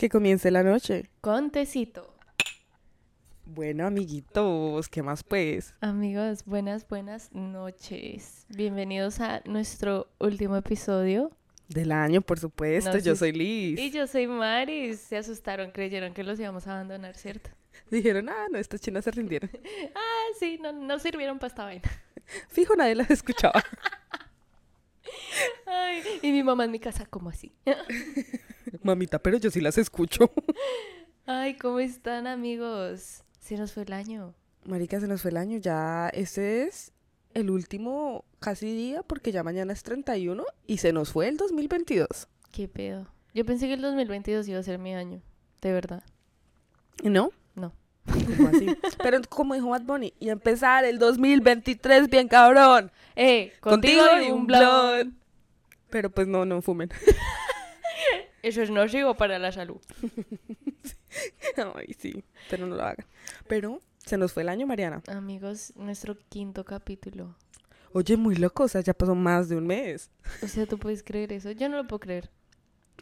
Que comience la noche. Con tecito. Bueno, amiguitos, ¿qué más pues? Amigos, buenas, buenas noches. Bienvenidos a nuestro último episodio. Del año, por supuesto. No, Yo sí. soy Liz. Y yo soy Maris. Se asustaron, creyeron que los íbamos a abandonar, ¿cierto? Dijeron, ah, no, estas chinas se rindieron. Ah, sí, no, no sirvieron para esta vaina. Fijo, nadie las escuchaba. Ay, y mi mamá en mi casa, ¿cómo así? Mamita, pero yo sí las escucho. Ay, ¿cómo están, amigos? Se nos fue el año. Marica, se nos fue el año. Ya este es el último casi día porque ya mañana es 31 y se nos fue el 2022. ¿Qué pedo? Yo pensé que el 2022 iba a ser mi año. De verdad. ¿No? Pero como dijo Bad Bunny, y empezar el 2023 bien cabrón. Eh, contigo, y un blog. Pero pues no, no fumen. Eso es nocivo para la salud. Ay, sí, pero no lo hagan. Pero se nos fue el año, Mariana. Amigos, nuestro quinto capítulo. Oye, muy loco, o sea, ya pasó más de un mes. O sea, ¿tú puedes creer eso? Yo no lo puedo creer.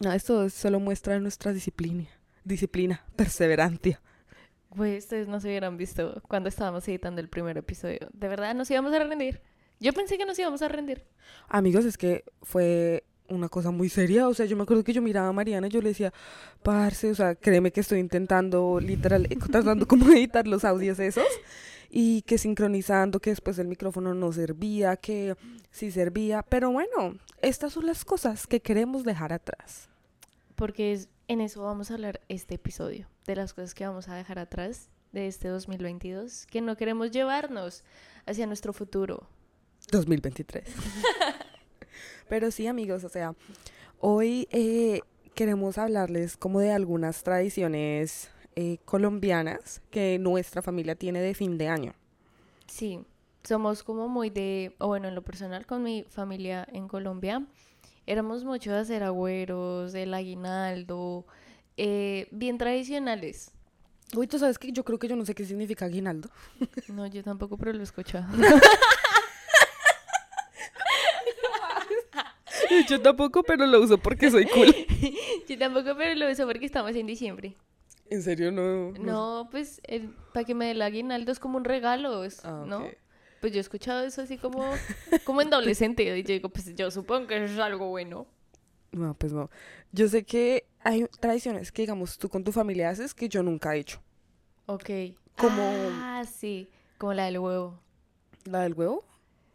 No, esto solo muestra nuestra disciplina. Disciplina, perseverancia. Güey, ustedes no se hubieran visto cuando estábamos editando el primer episodio. De verdad, nos íbamos a rendir. Yo pensé que nos íbamos a rendir. Amigos, es que fue una cosa muy seria. O sea, yo me acuerdo que yo miraba a Mariana y yo le decía, parce, o sea, créeme que estoy intentando, literal, tratando como editar los audios esos. Y que sincronizando, que después el micrófono no servía, que sí servía. Pero bueno, estas son las cosas que queremos dejar atrás. Porque es- en eso vamos a hablar este episodio. De las cosas que vamos a dejar atrás de este 2022. Que no queremos llevarnos hacia nuestro futuro. 2023. Pero sí, amigos, o sea, hoy eh, queremos hablarles como de algunas tradiciones eh, colombianas que nuestra familia tiene de fin de año. Sí, somos como muy de, o bueno, en lo personal con mi familia en Colombia, éramos mucho de hacer agüeros, el aguinaldo, eh, bien tradicionales. Uy, tú sabes que yo creo que yo no sé qué significa aguinaldo. No, yo tampoco, pero lo he escuchado. yo tampoco, pero lo uso porque soy cool. yo tampoco, pero lo uso porque estamos en diciembre. En serio, no. No, pues para que me dé el aguinaldo es como un regalo, es- Ah, ¿no? Pues yo he escuchado eso así como, como en doble sentido. Y yo digo, pues yo supongo que eso es algo bueno. No, pues no. Yo sé que hay tradiciones que, digamos, tú con tu familia haces que yo nunca he hecho. Ok. Como- Ah, sí, como la del huevo. ¿La del huevo?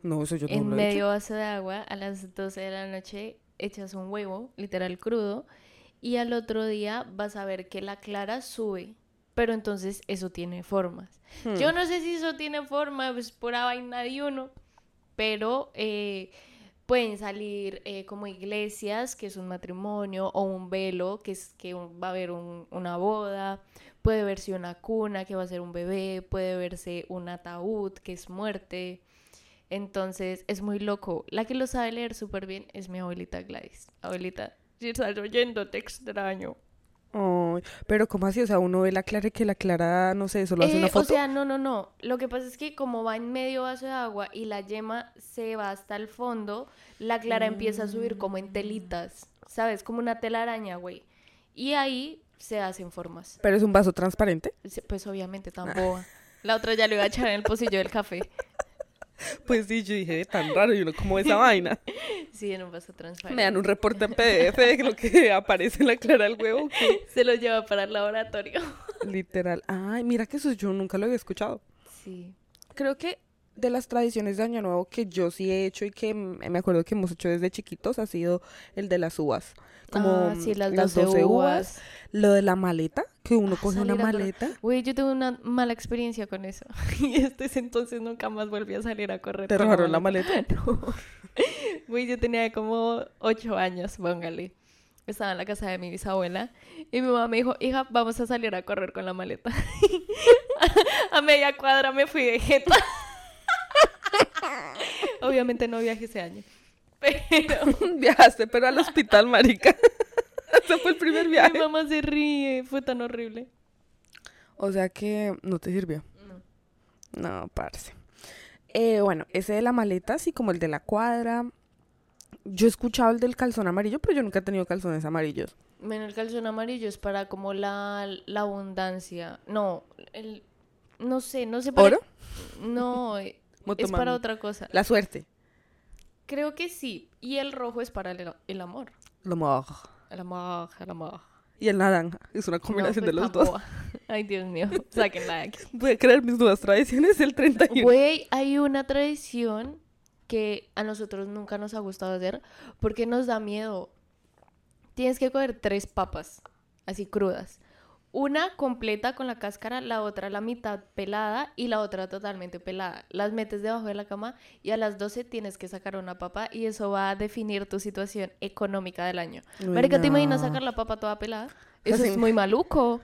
No, eso yo no en lo he hecho. medio vaso de agua, a las 12 de la noche, echas un huevo, literal crudo, y al otro día vas a ver que la clara sube. Pero entonces eso tiene formas. Hmm. Yo no sé si eso tiene forma, es pura vaina de uno, pero eh, pueden salir eh, como iglesias, que es un matrimonio, o un velo, que es que un- va a haber un- una boda, puede verse una cuna, que va a ser un bebé, puede verse un ataúd, que es muerte. Entonces es muy loco. La que lo sabe leer súper bien es mi abuelita Gladys. Abuelita, si estás oyendo, te extraño. Pero ¿cómo así? O sea, uno ve la clara y que la clara, no sé, solo hace Eh, una O foto. sea, no, no, no. Lo que pasa es que como va en medio vaso de agua y la yema se va hasta el fondo, la clara empieza a subir como en telitas, ¿sabes? Como una telaraña, güey. Y ahí se hacen formas. Pero es un vaso transparente. Pues obviamente tan boba. La otra ya lo iba a echar en el pocillo del café. Pues sí, yo dije, tan raro, y uno como esa vaina. Sí, en un vaso transparente. Me dan un reporte en PDF de lo que aparece en la clara del huevo. Se lo lleva para el laboratorio. Literal. Ay, mira que eso yo nunca lo había escuchado. Sí. Creo que de las tradiciones de Año Nuevo que yo sí he hecho y que me acuerdo que hemos hecho desde chiquitos ha sido el de las uvas. Como ah, sí, las 12, uvas. Lo de la maleta, que uno Ah, coge una maleta. Güey, yo tuve una mala experiencia con eso. Y desde ese entonces nunca más volví a salir a correr. ¿Te robaron la maleta? No. Güey, yo tenía como ocho años, póngale. Estaba en la casa de mi bisabuela y mi mamá me dijo, hija, vamos a salir a correr con la maleta. a media cuadra me fui de jeta. Obviamente no viajé ese año. Pero Viajaste, pero al hospital, marica. Ese fue el primer mi viaje. mamá se ríe, fue tan horrible. O sea que no te sirvió. No. No, parce. Eh, bueno, ese de la maleta, así como el de la cuadra. yo he escuchado el del calzón amarillo, pero yo nunca he tenido calzones amarillos. Bueno, el calzón amarillo es para como la, la abundancia. No, el, no sé, no sé para... ¿Oro? No, es para otra cosa. La suerte. Creo que sí. Y el rojo es para el, el amor. Lo moj. El amor, el amor. Y el naranja. Es una combinación No, de los dos. Ay, Dios mío. Sáquenla de aquí. Voy a crear mis nuevas tradiciones el 31. Güey, hay una tradición que a nosotros nunca nos ha gustado hacer porque nos da miedo. Tienes que coger tres papas, así crudas. Una completa con la cáscara, la otra la mitad pelada y la otra totalmente pelada. Las metes debajo de la cama y a las 12 tienes que sacar una papa y eso va a definir tu situación económica del año. Uy, Marica, ¿te imaginas no. sacar la papa toda pelada? Eso Así- es muy maluco.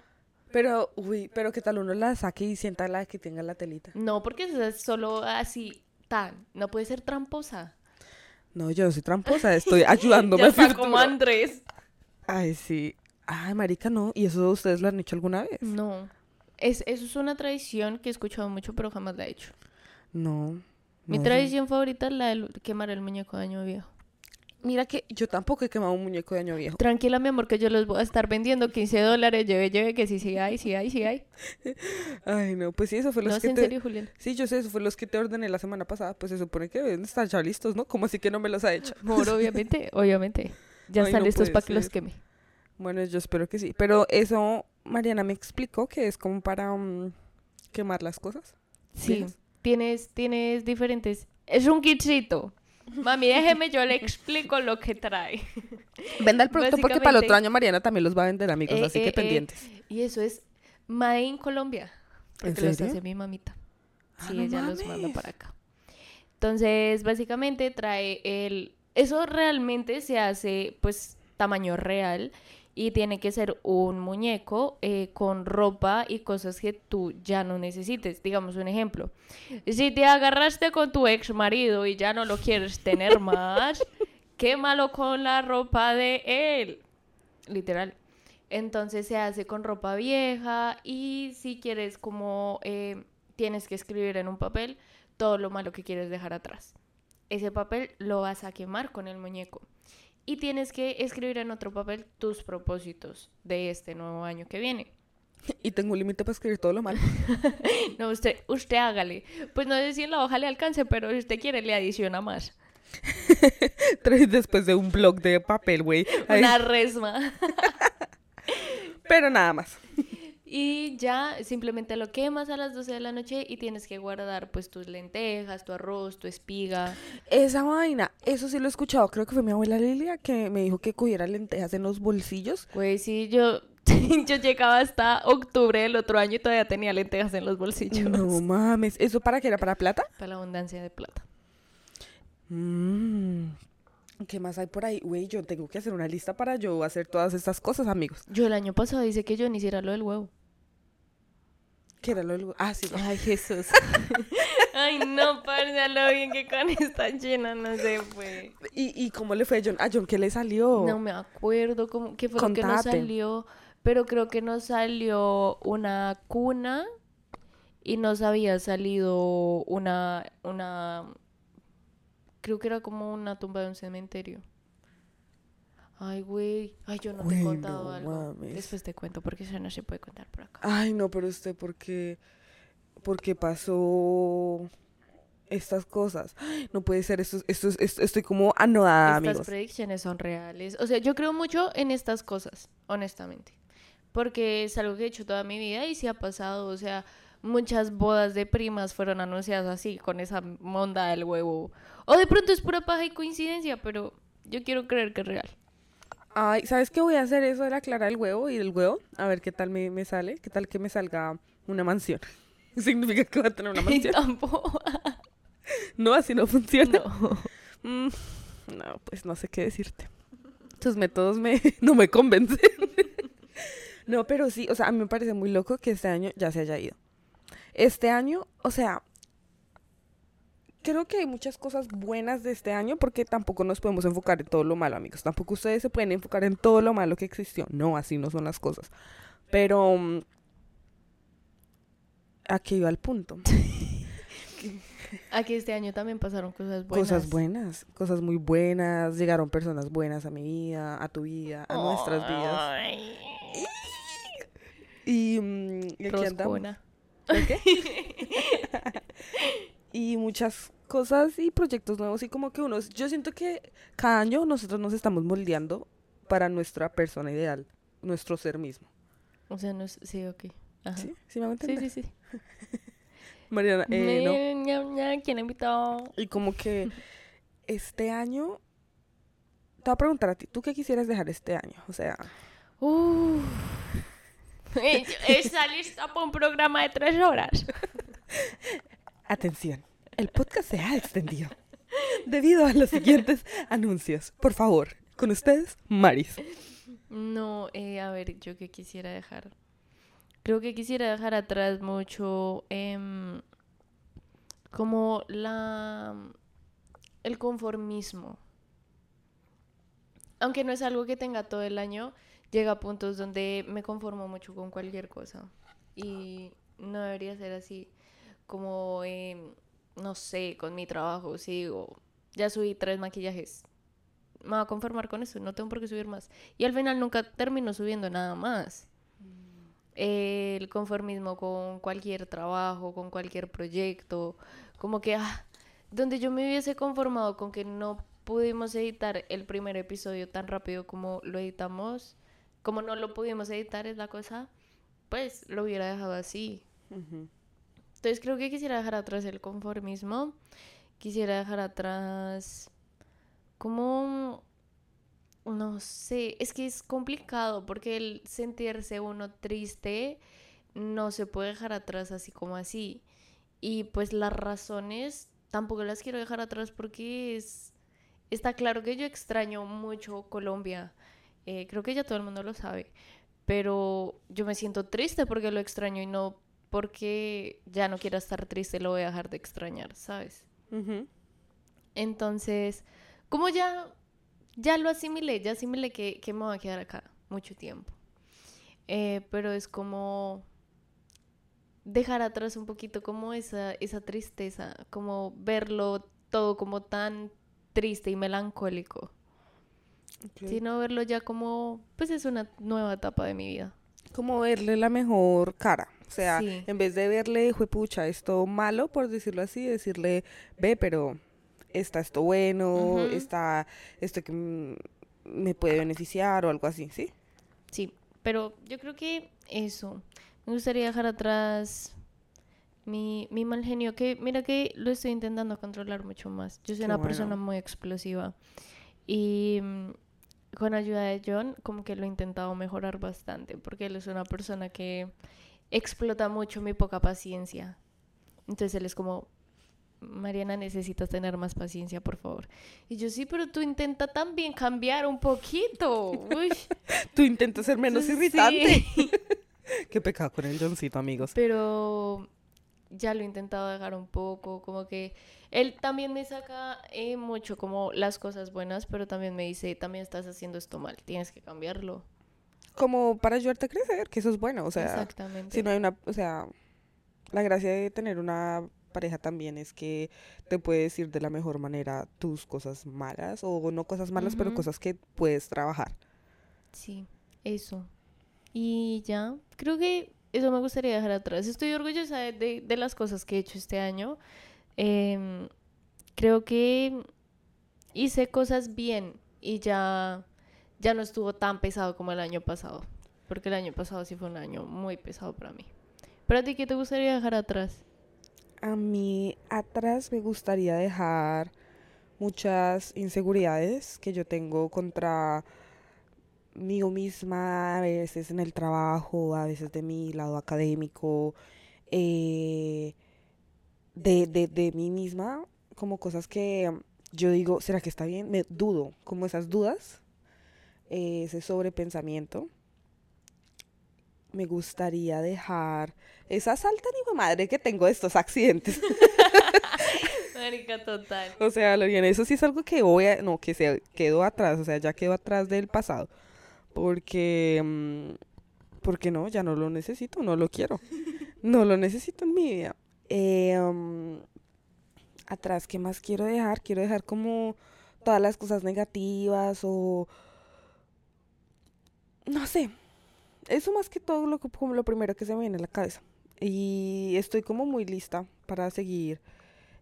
Pero, uy, pero ¿qué tal uno la saque y sienta la que tenga la telita? No, porque eso es solo así, tan. No puede ser tramposa. No, yo no soy tramposa, estoy ayudándome Ya está como. Andrés. Ay, sí. Ay, marica, no. ¿Y eso ustedes lo han hecho alguna vez? No. Es, eso es una tradición que he escuchado mucho, pero jamás la he hecho. No. Mi no, tradición favorita es la de quemar el muñeco de año viejo. Mira que yo tampoco he quemado un muñeco de año viejo. Tranquila, mi amor, que yo los voy a estar vendiendo 15 dólares. Lleve, lleve, que sí, sí hay, sí hay, sí hay. Ay, no, pues sí, eso fue No, los es que en te... serio, Julián. Sí, yo sé, eso fue los que te ordené la semana pasada. Pues se supone que deben estar ya listos, ¿no? ¿Cómo así que no me los ha hecho? Amor, obviamente, obviamente. Ya Ay, están no listos para que los queme. Bueno, yo espero que sí. Pero eso, Mariana me explicó que es como para mm, quemar las cosas. Sí, tienes, tienes diferentes... Es un kitcito. Mami, déjeme, yo le explico lo que trae. Venda el producto porque para el otro año Mariana también los va a vender, amigos. Eh, así eh, que eh, pendientes. Y eso es Made in Colombia. ¿En Porque los hace mi mamita. Ah, Sí, no ella los manda para acá. Entonces, básicamente trae el... Eso realmente se hace, pues, tamaño real. Y tiene que ser un muñeco eh, con ropa y cosas que tú ya no necesites. Digamos un ejemplo. Si te agarraste con tu ex marido y ya no lo quieres tener más, quémalo con la ropa de él. Literal. Entonces se hace con ropa vieja y si quieres como eh, tienes que escribir en un papel todo lo malo que quieres dejar atrás. Ese papel lo vas a quemar con el muñeco. Y tienes que escribir en otro papel tus propósitos de este nuevo año que viene. Y tengo un límite para escribir todo lo malo. No, usted, usted hágale. Pues no sé si en la hoja le alcance, pero si usted quiere le adiciona más. Tres después de un blog de papel, güey. Una resma. Pero nada más. Y ya simplemente lo quemas a las 12 de la noche y tienes que guardar pues tus lentejas, tu arroz, tu espiga. Esa vaina, eso sí lo he escuchado. Creo que fue mi abuela Lilia que me dijo que cogiera lentejas en los bolsillos. Pues sí, yo, yo llegaba hasta octubre del otro año y todavía tenía lentejas en los bolsillos. No mames. ¿Eso para qué era? ¿Para plata? Para la abundancia de plata. Mm. ¿Qué más hay por ahí? Güey, yo tengo que hacer una lista para yo hacer todas estas cosas, amigos. Yo el año pasado dice que yo ni hiciera lo del huevo. ¿Qué era lo del- Ah, sí. Ay, Jesús. Ay, no, parce, lo bien que con esta llena no se fue. ¿Y, ¿Y cómo le fue a John? ¿A John qué le salió? No me acuerdo cómo, qué fue lo que nos salió, pero creo que nos salió una cuna y nos había salido una, una, creo que era como una tumba de un cementerio. Ay, güey, ay, yo no te he contado no algo. mames. Después te cuento porque eso no se puede contar por acá. Ay, no, pero usted, ¿por qué? ¿Por qué pasó estas cosas? Ay, no puede ser, esto, esto, esto- estoy como anodada, Estas amigos. predicciones son reales. O sea, yo creo mucho en estas cosas, honestamente. Porque es algo que he hecho toda mi vida y sí ha pasado. O sea, muchas bodas de primas fueron anunciadas así, con esa monda del huevo. O de pronto es pura paja y coincidencia, pero yo quiero creer que es real. Ay, ¿sabes qué voy a hacer eso de la clara del huevo y del huevo? A ver qué tal me, me sale, qué tal que me salga una mansión. Significa que va a tener una mansión. tampoco. No, así no funciona. No. Mm, no, pues no sé qué decirte. Tus métodos me, no me convencen. no, pero sí, o sea, a mí me parece muy loco que este año ya se haya ido. Este año, o sea, creo que hay muchas cosas buenas de este año porque tampoco nos podemos enfocar en todo lo malo, amigos. Tampoco ustedes se pueden enfocar en todo lo malo que existió. No, así no son las cosas. Pero... mm, Aquí iba el punto. Aquí este año también pasaron cosas buenas. Cosas buenas, cosas muy buenas. Llegaron personas buenas a mi vida, a tu vida, a nuestras vidas. Ay, Y, mm, y aquí andamos. y muchas cosas y proyectos nuevos y como que unos, yo siento que cada año nosotros nos estamos moldeando para nuestra persona ideal, nuestro ser mismo. O sea, no es... Sí, ok. Ajá. ¿Sí? ¿Sí me hago Sí, entender? sí, sí. Mariana, eh, no. ¿Quién invitó? Y como que este año, te voy a preguntar a ti, ¿tú qué quisieras dejar este año? O sea. Eh, Está lista para un programa de tres horas. atención, el podcast se ha extendido debido a los siguientes anuncios. Por favor, con ustedes, Maris. No, eh, a ver, yo qué quisiera dejar. Creo que quisiera dejar atrás mucho em, como la el conformismo. Aunque no es algo que tenga todo el año, llega a puntos donde me conformo mucho con cualquier cosa. Y no debería ser así. Como, em, no sé, con mi trabajo, si digo, ya subí tres maquillajes. Me voy a conformar con eso, no tengo por qué subir más. Y al final nunca termino subiendo nada más. El conformismo con cualquier trabajo, con cualquier proyecto, como que, ah, donde yo me hubiese conformado con que no pudimos editar el primer episodio tan rápido como lo editamos, como no lo pudimos editar es la cosa, pues lo hubiera dejado así. Entonces creo que quisiera dejar atrás el conformismo, quisiera dejar atrás como, no sé, es que es complicado porque el sentirse uno triste no se puede dejar atrás así como así. Y pues las razones tampoco las quiero dejar atrás porque es, está claro que yo extraño mucho Colombia. Eh, creo que ya todo el mundo lo sabe. Pero yo me siento triste porque lo extraño y no porque ya no quiera estar triste, lo voy a dejar de extrañar, ¿sabes? Entonces, como ya, ya lo asimilé, ya asimilé que, que me voy a quedar acá mucho tiempo. Eh, pero es como dejar atrás un poquito como esa, esa tristeza, como verlo todo como tan triste y melancólico, sino verlo ya como, pues es una nueva etapa de mi vida. Como verle la mejor cara. O sea, Sí. en vez de verle, juepucha, esto malo, por decirlo así, decirle, ve, pero está esto bueno, Ujú. está esto que me puede beneficiar o algo así, ¿sí? Sí, pero yo creo que eso. Me gustaría dejar atrás mi, mi mal genio, que mira que lo estoy intentando controlar mucho más. Yo soy Qué una bueno. persona muy explosiva y mm, con ayuda de John como que lo he intentado mejorar bastante, porque él es una persona que explota mucho mi poca paciencia. Entonces él es como, Mariana, necesitas tener más paciencia, por favor. Y yo sí, pero tú intenta también cambiar un poquito. Uy. Tú intentas ser menos Sí. irritante. Qué pecado con el Johncito, amigos. Pero ya lo he intentado dejar un poco, como que él también me saca eh, mucho como las cosas buenas, pero también me dice, también estás haciendo esto mal, tienes que cambiarlo. Como para ayudarte a crecer, que eso es bueno. O sea, Exactamente. si no hay una, o sea, la gracia de tener una pareja también es que te puede decir de la mejor manera tus cosas malas, o no cosas malas, pero cosas que puedes trabajar. Sí, eso. Y ya, creo que eso me gustaría dejar atrás. Estoy orgullosa de, de- de las cosas que he hecho este año. Em, creo que hice cosas bien y ya, ya no estuvo tan pesado como el año pasado. Porque el año pasado sí fue un año muy pesado para mí. ¿Pero a ti qué te gustaría dejar atrás? A mí atrás me gustaría dejar muchas inseguridades que yo tengo contra mí misma, a veces en el trabajo, a veces de mi lado académico, eh, de, de, de mí misma, como cosas que yo digo, ¿será que está bien? Me dudo, como esas dudas, ese sobrepensamiento. Me gustaría dejar esa salta ni madre que tengo de estos accidentes. Marica, total. O sea, lo bien, eso sí es algo que voy a, no, que se quedó atrás, o sea, ya quedó atrás del pasado. Porque, mm, porque no, ya no lo necesito, no lo quiero. No lo necesito en mi vida. Eh, mm, atrás, ¿qué más quiero dejar? Quiero dejar como todas las cosas negativas o... No sé. Eso más que todo lo, como lo primero que se me viene a la cabeza. Y estoy como muy lista para seguir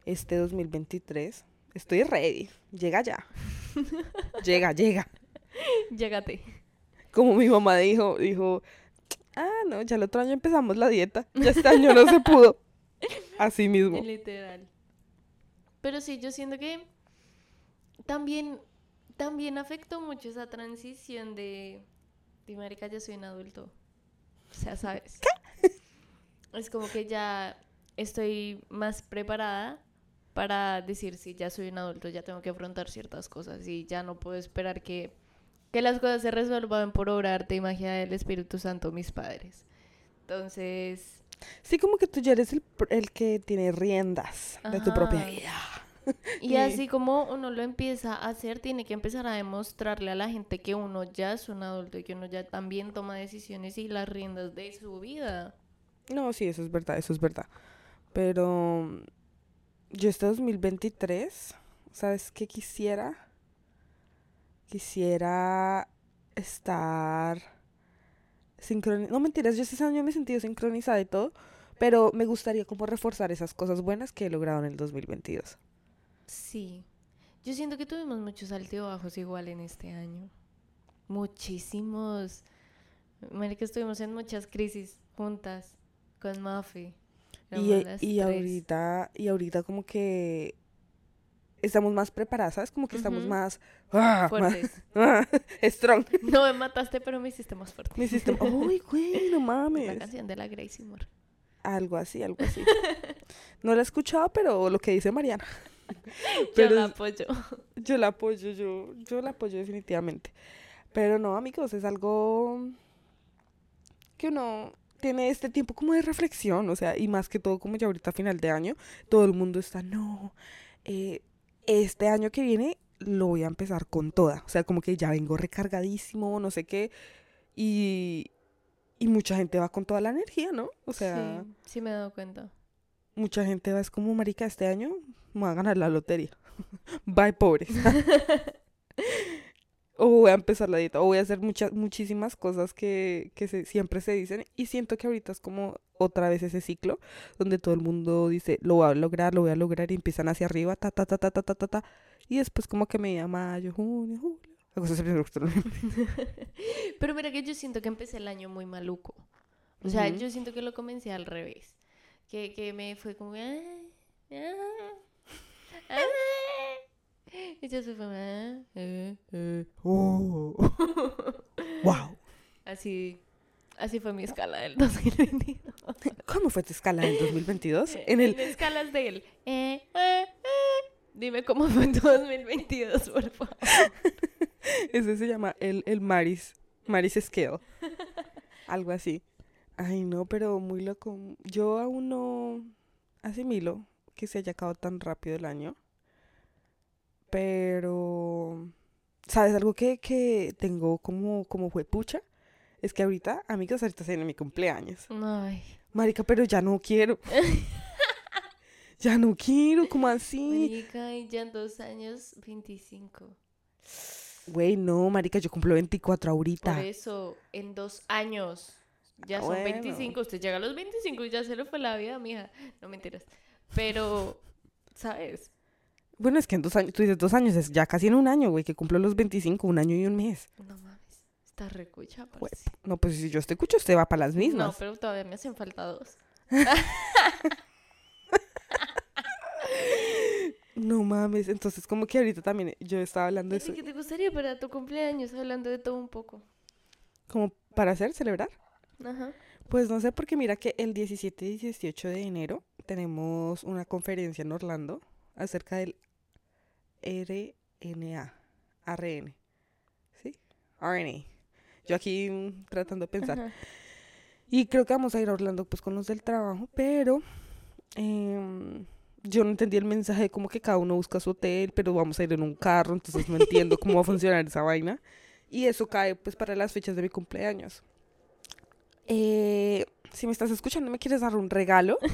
este 2023. Estoy ready. Llega ya. llega, llega. Llégate. Como mi mamá dijo, dijo, ah, no, ya el otro año empezamos la dieta. Ya este año no se pudo. Así mismo. Literal. Pero sí, yo siento que también, también afectó mucho esa transición de, de marica, ya soy un adulto. O sea, ¿sabes? Es como que ya estoy más preparada para decir si ya soy un adulto, ya tengo que afrontar ciertas cosas y ya no puedo esperar que, que las cosas se resuelvan por obra, arte y magia del Espíritu Santo, mis padres. Entonces, Sí, como que tú ya eres el, el que tiene riendas de tu propia vida. Y así como uno lo empieza a hacer, tiene que empezar a demostrarle a la gente que uno ya es un adulto y que uno ya también toma decisiones y las riendas de su vida. No, sí, eso es verdad, eso es verdad. Pero yo este 2023, ¿sabes qué quisiera? Quisiera estar sincronizada. No mentiras, yo este año me he sentido sincronizada y todo, pero me gustaría como reforzar esas cosas buenas que he logrado en el 2022. Sí. Yo siento que tuvimos muchos altibajos igual en este año. Muchísimos. Marica, estuvimos en muchas crisis juntas con Mafi. Y, ahorita, y ahorita como que estamos más preparadas, ¿sabes? Como que estamos más, ah, más Fuertes. strong. No me mataste, pero me hiciste más fuerte. Mi sistema, uy, güey, no La mames. canción de la Gracie Moore. Algo así, algo así. No la he escuchado, pero lo que dice Mariana. Yo la apoyo. Yo la apoyo, yo, yo la apoyo definitivamente. Pero no, amigos, es algo que uno tiene este tiempo como de reflexión, o sea, y más que todo como ya ahorita a final de año, todo el mundo está, no, eh, este año que viene lo voy a empezar con toda, o sea, como que ya vengo recargadísimo, no sé qué, y, y mucha gente va con toda la energía, ¿no? O sea, sí, sí me he dado cuenta. Mucha gente va, es como, marica, este año me voy a ganar la lotería. Bye, pobres. o voy a empezar la dieta, o voy a hacer muchas, muchísimas cosas que, que se- siempre se dicen. Y siento que ahorita es como otra vez ese ciclo donde todo el mundo dice, lo voy a lograr, lo voy a lograr, y empiezan hacia arriba, ta, ta, ta, ta, ta, ta, ta, ta. Y después como que me mayo, junio, julio. Pero mira que yo siento que empecé el año muy maluco. O sea, yo siento que lo comencé al revés. Que, que me fue como... "Ah, ah, ah". Y yo fue... "Ah, eh, eh". Oh. wow. Así, así fue mi escala del 2022. ¿Cómo fue tu escala en 2022? En el... escalas de él. Eh, eh, eh. Dime cómo fue tu 2022, por favor. Ese se llama el, el Maris, Maris Scale. Algo así. Ay, no, pero muy loco. Yo aún no asimilo que se haya acabado tan rápido el año. Pero, ¿sabes algo que, que tengo como, como fue pucha? Es que ahorita, amigos, ahorita se viene mi cumpleaños. Ay, Marica, pero ya no quiero. ya no quiero, ¿cómo así? marica, y ya en dos años, 25. Güey, no, marica, yo cumplo 24 ahorita. Por eso, en dos años. Ya son Bueno. 25. Usted llega a los 25 y ya se le fue la vida, mija. No mentiras. Pero, ¿sabes? Bueno, es que en dos años, tú dices dos años, es ya casi en un año, güey, que cumplo los 25, un año y un mes. No mames. Está recucha, Jue- parce. No, pues si yo te escucho, usted va para las No, mismas. pero todavía me hacen falta dos. No mames, entonces como que ahorita también yo estaba hablando de ¿Y eso, qué te gustaría para tu cumpleaños? Hablando de todo un poco. como para hacer, celebrar. Ajá. Pues no sé, porque mira que el 17 y 18 de enero tenemos una conferencia en Orlando acerca del RNA, RN, ¿sí? RNA. Yo aquí mm, tratando de pensar. Ajá. Y creo que vamos a ir a Orlando pues con los del trabajo, pero em, yo no entendí el mensaje de como que cada uno busca su hotel, pero vamos a ir en un carro, entonces no entiendo cómo va a funcionar esa vaina. Y eso cae pues para las fechas de mi cumpleaños. Eh, si me estás escuchando, ¿me quieres dar un regalo?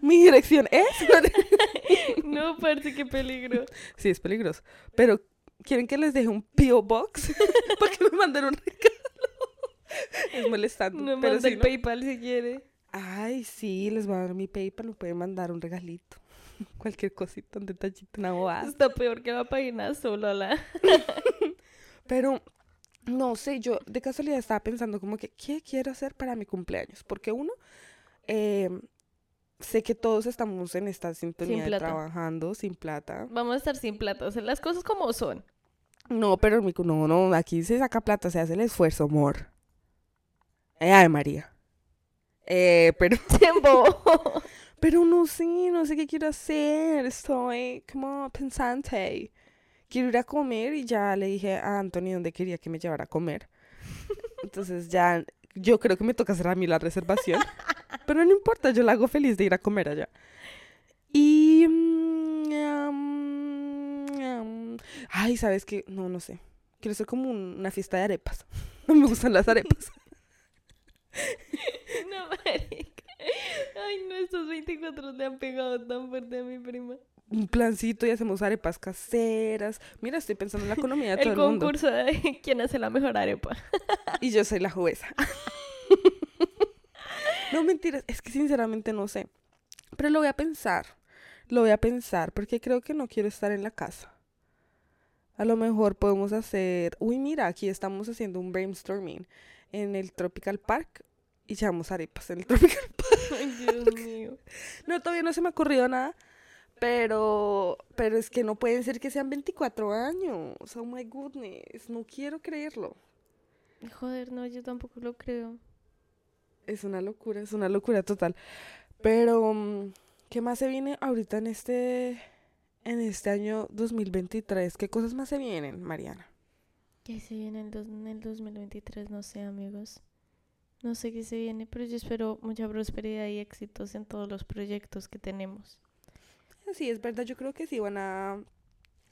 Mi dirección es. no, parece qué peligro. Sí, es peligroso. Pero, ¿quieren que les deje un P.O. Box? Para que me manden un regalo. Es molestando. No pero manda si el no- PayPal si quiere. Ay, sí, les voy a dar mi PayPal. Me pueden mandar un regalito. Cualquier cosita, un detallito, una bobada. Está peor que la página sola. La... Pero no sé, yo de casualidad estaba pensando como que, ¿qué quiero hacer para mi cumpleaños? Porque uno, eh, sé que todos estamos en esta sintonía de trabajando sin plata. Vamos a estar sin plata. O sea, las cosas como son. No, pero mi no, no, aquí se saca plata, se hace el esfuerzo, amor. Eh, ay, María. Eh, pero, Tiempo. pero no sé, no sé qué quiero hacer. Estoy como pensante. Quiero ir a comer y ya le dije a Anthony dónde quería que me llevara a comer. Entonces ya, yo creo que me toca hacer a mí la reservación. Pero no importa, yo la hago feliz de ir a comer allá. Y... mm, ay, ¿sabes qué? No, no sé. Quiero hacer como un- una fiesta de arepas. No me gustan las arepas. no, marica. Ay, no, estos 24 le han pegado tan fuerte a mi prima. Un plancito y hacemos arepas caseras. Mira, estoy pensando en la economía de todo El el mundo. concurso de quién hace la mejor arepa. Y yo soy la jueza. no, mentiras. Es que sinceramente no sé. Pero lo voy a pensar. Lo voy a pensar porque creo que no quiero estar en la casa. A lo mejor podemos hacer... Uy, mira, aquí estamos haciendo un brainstorming en el Tropical Park y llevamos arepas en el Tropical Park. Ay, Dios mío. No, todavía no se me ha ocurrido nada. Pero, pero es que no pueden ser que sean 24 años. Oh my goodness. No quiero creerlo. Joder, no, yo tampoco lo creo. Es una locura, es una locura total. Pero, mm, ¿qué más se viene ahorita en este, en este año 2023? ¿Qué cosas más se vienen, Mariana? ¿Qué se viene en el, dos- en el 2023? No sé, amigos. No sé qué se viene, pero yo espero mucha prosperidad y éxitos en todos los proyectos que tenemos. Sí, es verdad, yo creo que sí van a,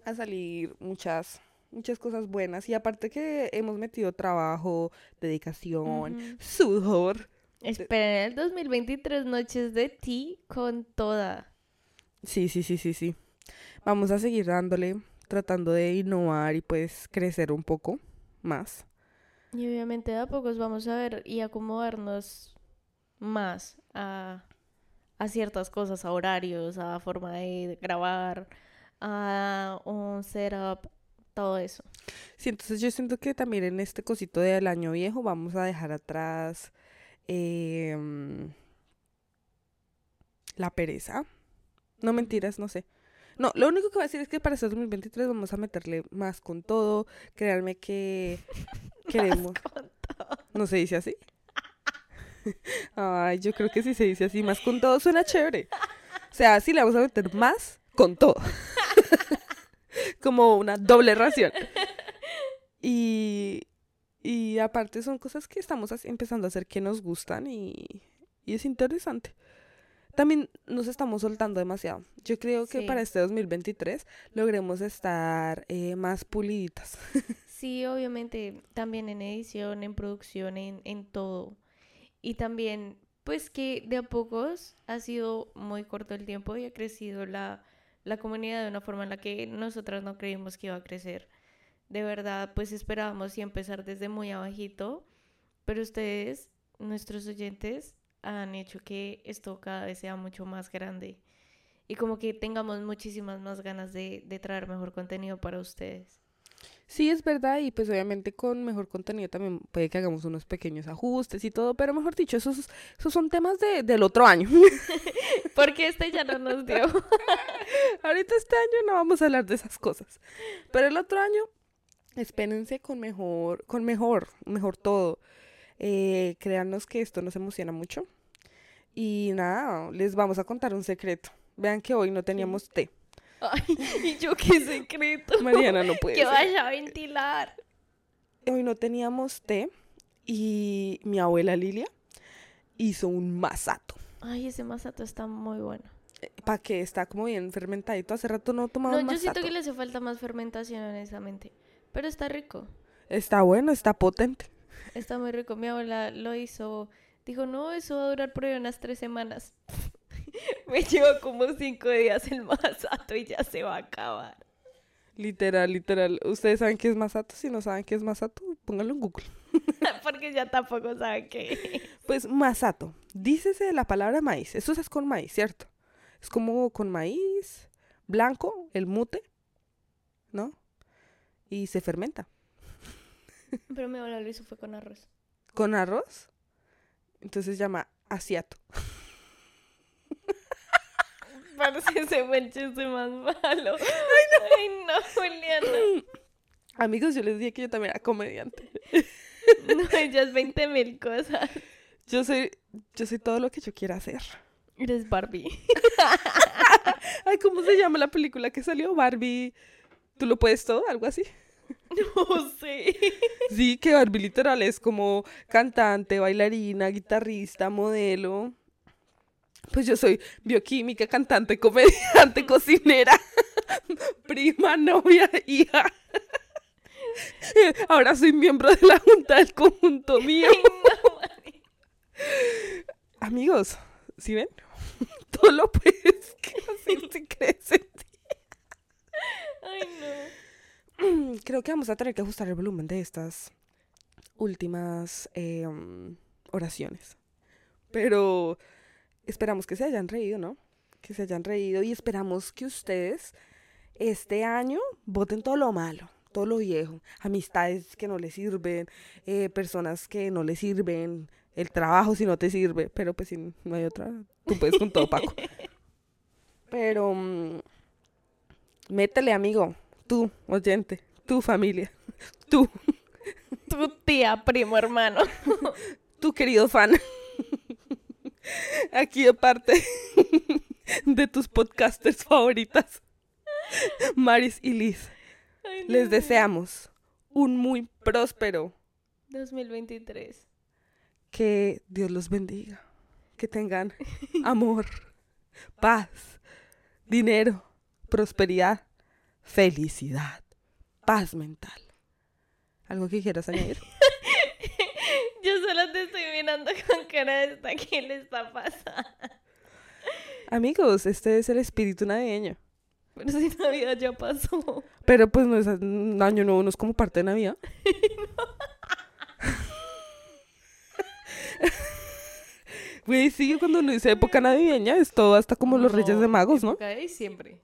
a salir muchas, muchas cosas buenas. Y aparte que hemos metido trabajo, dedicación, sudor. Esperen el 2023 Noches de Ti con toda. Sí, sí, sí, sí, sí. Vamos a seguir dándole, tratando de innovar y pues crecer un poco más. Y obviamente de a pocos vamos a ver y acomodarnos más a, a ciertas cosas, a horarios, a forma de grabar, a un setup, todo eso. Sí, entonces yo siento que también en este cosito del año viejo vamos a dejar atrás em, la pereza. No mentiras, no sé. No, lo único que voy a decir es que para este 2023 vamos a meterle más con todo. Créanme que queremos. ¿No se dice así? Ay, yo creo que sí se dice así, más con todo suena chévere. O sea, sí le vamos a meter más con todo. Como una doble ración. Y, y aparte son cosas que estamos empezando a hacer que nos gustan y, y es interesante. También nos estamos soltando demasiado. Yo creo que Sí. para este 2023 logremos estar eh, más puliditas. Sí, obviamente, también en edición, en producción, en, en todo. Y también, pues que de a pocos ha sido muy corto el tiempo y ha crecido la, la comunidad de una forma en la que nosotras no creímos que iba a crecer. De verdad, pues esperábamos y empezar desde muy abajito, pero ustedes, nuestros oyentes, han hecho que esto cada vez sea mucho más grande y como que tengamos muchísimas más ganas de, de traer mejor contenido para ustedes. Sí, es verdad, y pues obviamente con mejor contenido también puede que hagamos unos pequeños ajustes y todo, pero mejor dicho, esos, esos son temas de, del otro año. Porque este ya no nos dio. Ahorita este año no vamos a hablar de esas cosas, pero el otro año espérense con mejor, con mejor, mejor todo. Eh, créanos que esto nos emociona mucho. Y nada, les vamos a contar un secreto. Vean que hoy no teníamos té. Ay, y yo qué secreto. Mariana no puede que vaya a ventilar. Hoy no teníamos té y mi abuela Lilia hizo un masato. Ay, ese masato está muy bueno. para que está como bien fermentadito. Hace rato no tomaba No, yo siento que le hace falta más fermentación, honestamente. Pero está rico. Está bueno, está potente. Está muy rico. Mi abuela lo hizo. Dijo, no, eso va a durar por ahí unas tres semanas. Me llevo como cinco días el masato y ya se va a acabar. Literal, literal. ¿Ustedes saben qué es masato? Si no saben qué es masato, pónganlo en Google. Porque ya tampoco saben qué. Pues masato, dícese de la palabra maíz. Eso es con maíz, ¿cierto? Es como con maíz blanco, el mute, ¿no? Y se fermenta. Pero mi abuela lo hizo fue con arroz. ¿Con arroz? Entonces se llama asiato. Parece ese buen chiste más malo. Ay, no, Juliana. Amigos, yo les dije que yo también era comediante. No, ella es 20 mil cosas. Yo soy, yo soy todo lo que yo quiera hacer. Eres Barbie. Ay, ¿cómo se llama la película que salió? Barbie. ¿Tú lo puedes todo? Algo así. No sé. Sí, que Barbie literal es como cantante, bailarina, guitarrista, modelo. Pues yo soy bioquímica, cantante, comediante, cocinera, prima, novia, hija. Ahora soy miembro de la junta del conjunto mío. Ay, no, Mari. Amigos, ¿sí ven? Todo lo puedes hacer si crees en ti. Ay, no. Creo que vamos a tener que ajustar el volumen de estas últimas eh, um, oraciones. Pero esperamos que se hayan reído, ¿no? Que se hayan reído y esperamos que ustedes este año voten todo lo malo, todo lo viejo, amistades que no les sirven, eh, personas que no les sirven, el trabajo si no te sirve, pero pues si no hay otra, tú puedes con todo, Paco. Pero mm, métele, amigo, tú, oyente, tu familia, tú, Tu tía, primo, hermano. tu querido fan. Aquí de parte de tus podcasters favoritas, Maris y Liz. Ay, Les deseamos un muy próspero, 2023. que Dios los bendiga, que tengan amor, paz, dinero, prosperidad, felicidad, paz mental. ¿Algo que quieras añadir? Yo solo te estoy mirando con cara de esta. ¿Qué le está pasando? Amigos, este es el espíritu navideño. Pero si Navidad ya pasó. Pero pues no es un año nuevo, no es como parte de Navidad. Güey, sí, cuando uno dice época navideña es todo hasta como los Reyes de Magos, ¿no? Época de diciembre.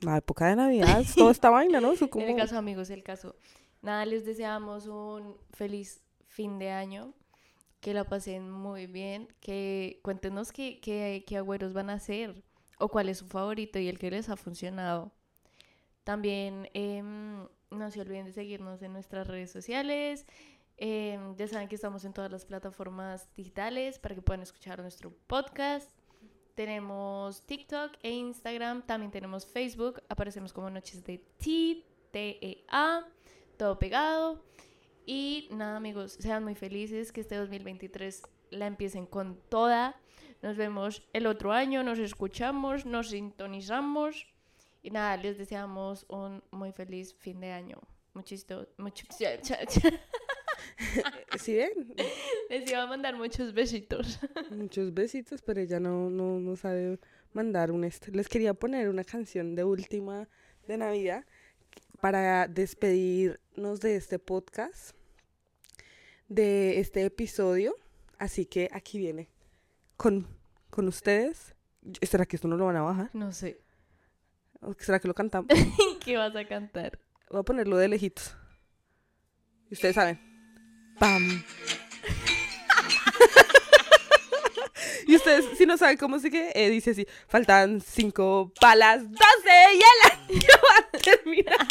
La época de Navidad es toda esta vaina, ¿no? Eso como... El caso, amigos, el caso. Nada, les deseamos un feliz fin de año. Que la pasen muy bien. Que cuéntenos qué, qué, qué agüeros van a hacer. O cuál es su favorito y el que les ha funcionado. También em, no se olviden de seguirnos en nuestras redes sociales. Em, ya saben que estamos en todas las plataformas digitales para que puedan escuchar nuestro podcast. Tenemos TikTok e Instagram. También tenemos Facebook. Aparecemos como Noches de Tea, T-E-A, todo pegado. Y nada, amigos, sean muy felices que este 2023 la empiecen con toda. Nos vemos el otro año, nos escuchamos, nos sintonizamos. Y nada, les deseamos un muy feliz fin de año. Muchísimo, mucho. ¿Sí ven? Les iba a mandar muchos besitos. Muchos besitos, pero ella no, no, no sabe mandar un. Les quería poner una canción de última de Navidad para despedirnos de este podcast, de este episodio. Así que aquí viene con, con ustedes. ¿Será que esto no lo van a bajar? No sé. ¿O será que lo cantamos? ¿Qué vas a cantar? Voy a ponerlo de lejitos. Y ustedes saben. ¡Pam! Y ustedes, si no saben cómo sigue, eh, dice así: faltan cinco palas, doce y el año va a terminar.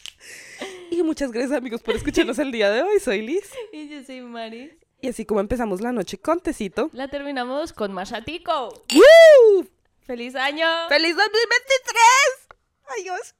y muchas gracias, amigos, por escucharnos el día de hoy. Soy Liz. Y yo soy Maris. Y así como empezamos la noche con tecito. La terminamos con Mashatico. ¡Woo! ¡Feliz año! ¡Feliz 2023! ¡Adiós!